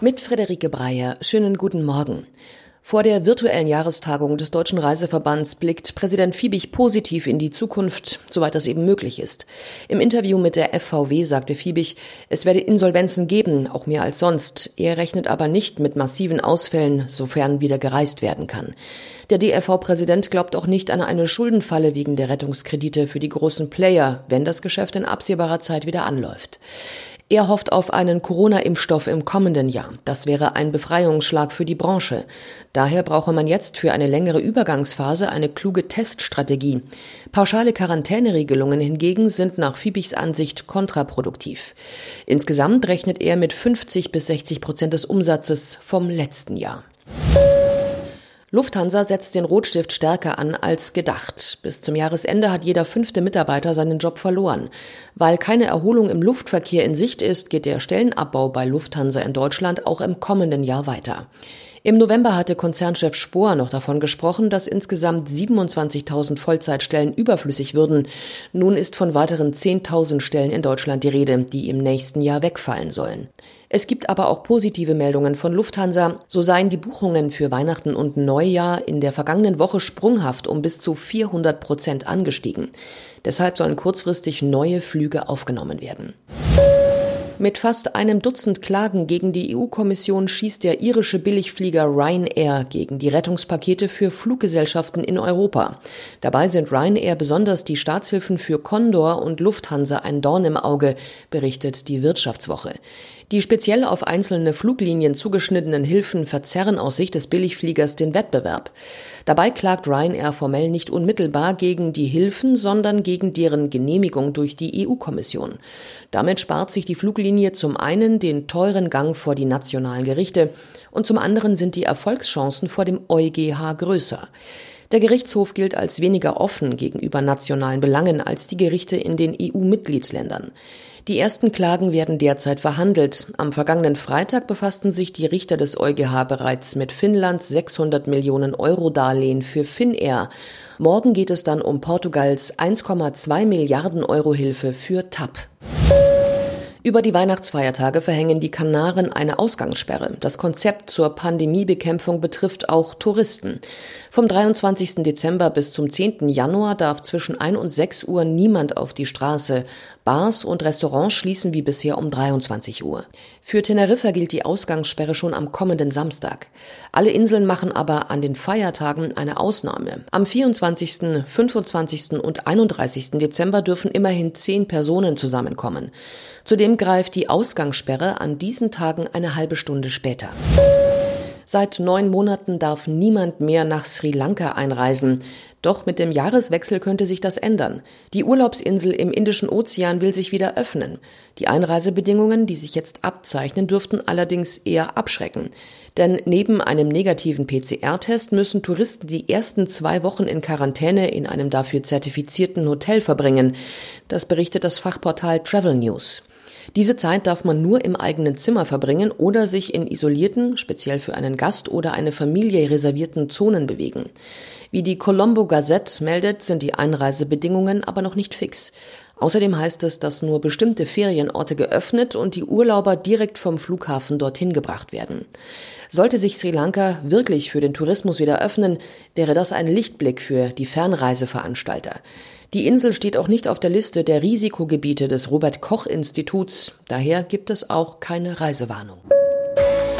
Mit Frederike Breyer. Schönen guten Morgen. Vor der virtuellen Jahrestagung des Deutschen Reiseverbands blickt Präsident Fiebig positiv in die Zukunft, soweit das eben möglich ist. Im Interview mit der FVW sagte Fiebig, es werde Insolvenzen geben, auch mehr als sonst. Er rechnet aber nicht mit massiven Ausfällen, sofern wieder gereist werden kann. Der DRV-Präsident glaubt auch nicht an eine Schuldenfalle wegen der Rettungskredite für die großen Player, wenn das Geschäft in absehbarer Zeit wieder anläuft. Er hofft auf einen Corona-Impfstoff im kommenden Jahr. Das wäre ein Befreiungsschlag für die Branche. Daher brauche man jetzt für eine längere Übergangsphase eine kluge Teststrategie. Pauschale Quarantäneregelungen hingegen sind nach Fiebigs Ansicht kontraproduktiv. Insgesamt rechnet er mit 50 bis 60 Prozent des Umsatzes vom letzten Jahr. Lufthansa setzt den Rotstift stärker an als gedacht. Bis zum Jahresende hat jeder fünfte Mitarbeiter seinen Job verloren. Weil keine Erholung im Luftverkehr in Sicht ist, geht der Stellenabbau bei Lufthansa in Deutschland auch im kommenden Jahr weiter. Im November hatte Konzernchef Spohr noch davon gesprochen, dass insgesamt 27.000 Vollzeitstellen überflüssig würden. Nun ist von weiteren 10.000 Stellen in Deutschland die Rede, die im nächsten Jahr wegfallen sollen. Es gibt aber auch positive Meldungen von Lufthansa. So seien die Buchungen für Weihnachten und Neujahr in der vergangenen Woche sprunghaft um bis zu 400 Prozent angestiegen. Deshalb sollen kurzfristig neue Flüge aufgenommen werden. Mit fast einem Dutzend Klagen gegen die EU-Kommission schießt der irische Billigflieger Ryanair gegen die Rettungspakete für Fluggesellschaften in Europa. Dabei sind Ryanair besonders die Staatshilfen für Condor und Lufthansa ein Dorn im Auge, berichtet die Wirtschaftswoche. Die speziell auf einzelne Fluglinien zugeschnittenen Hilfen verzerren aus Sicht des Billigfliegers den Wettbewerb. Dabei klagt Ryanair formell nicht unmittelbar gegen die Hilfen, sondern gegen deren Genehmigung durch die EU-Kommission. Damit spart sich die Fluglinie zum einen den teuren Gang vor die nationalen Gerichte und zum anderen sind die Erfolgschancen vor dem EuGH größer. Der Gerichtshof gilt als weniger offen gegenüber nationalen Belangen als die Gerichte in den EU-Mitgliedsländern. Die ersten Klagen werden derzeit verhandelt. Am vergangenen Freitag befassten sich die Richter des EuGH bereits mit Finnlands 600 Millionen Euro Darlehen für Finnair. Morgen geht es dann um Portugals 1,2 Milliarden Euro Hilfe für TAP. Über die Weihnachtsfeiertage verhängen die Kanaren eine Ausgangssperre. Das Konzept zur Pandemiebekämpfung betrifft auch Touristen. Vom 23. Dezember bis zum 10. Januar darf zwischen 1 und 6 Uhr niemand auf die Straße. Bars und Restaurants schließen wie bisher um 23 Uhr. Für Teneriffa gilt die Ausgangssperre schon am kommenden Samstag. Alle Inseln machen aber an den Feiertagen eine Ausnahme. Am 24., 25. und 31. Dezember dürfen immerhin zehn Personen zusammenkommen. Zudem greift die Ausgangssperre an diesen Tagen eine halbe Stunde später. Seit neun Monaten darf niemand mehr nach Sri Lanka einreisen. Doch mit dem Jahreswechsel könnte sich das ändern. Die Urlaubsinsel im Indischen Ozean will sich wieder öffnen. Die Einreisebedingungen, die sich jetzt abzeichnen, dürften allerdings eher abschrecken. Denn neben einem negativen PCR-Test müssen Touristen die ersten zwei Wochen in Quarantäne in einem dafür zertifizierten Hotel verbringen. Das berichtet das Fachportal Travel News. Diese Zeit darf man nur im eigenen Zimmer verbringen oder sich in isolierten, speziell für einen Gast oder eine Familie reservierten Zonen bewegen. Wie die Colombo Gazette meldet, sind die Einreisebedingungen aber noch nicht fix. Außerdem heißt es, dass nur bestimmte Ferienorte geöffnet und die Urlauber direkt vom Flughafen dorthin gebracht werden. Sollte sich Sri Lanka wirklich für den Tourismus wieder öffnen, wäre das ein Lichtblick für die Fernreiseveranstalter. Die Insel steht auch nicht auf der Liste der Risikogebiete des Robert Koch Instituts, daher gibt es auch keine Reisewarnung.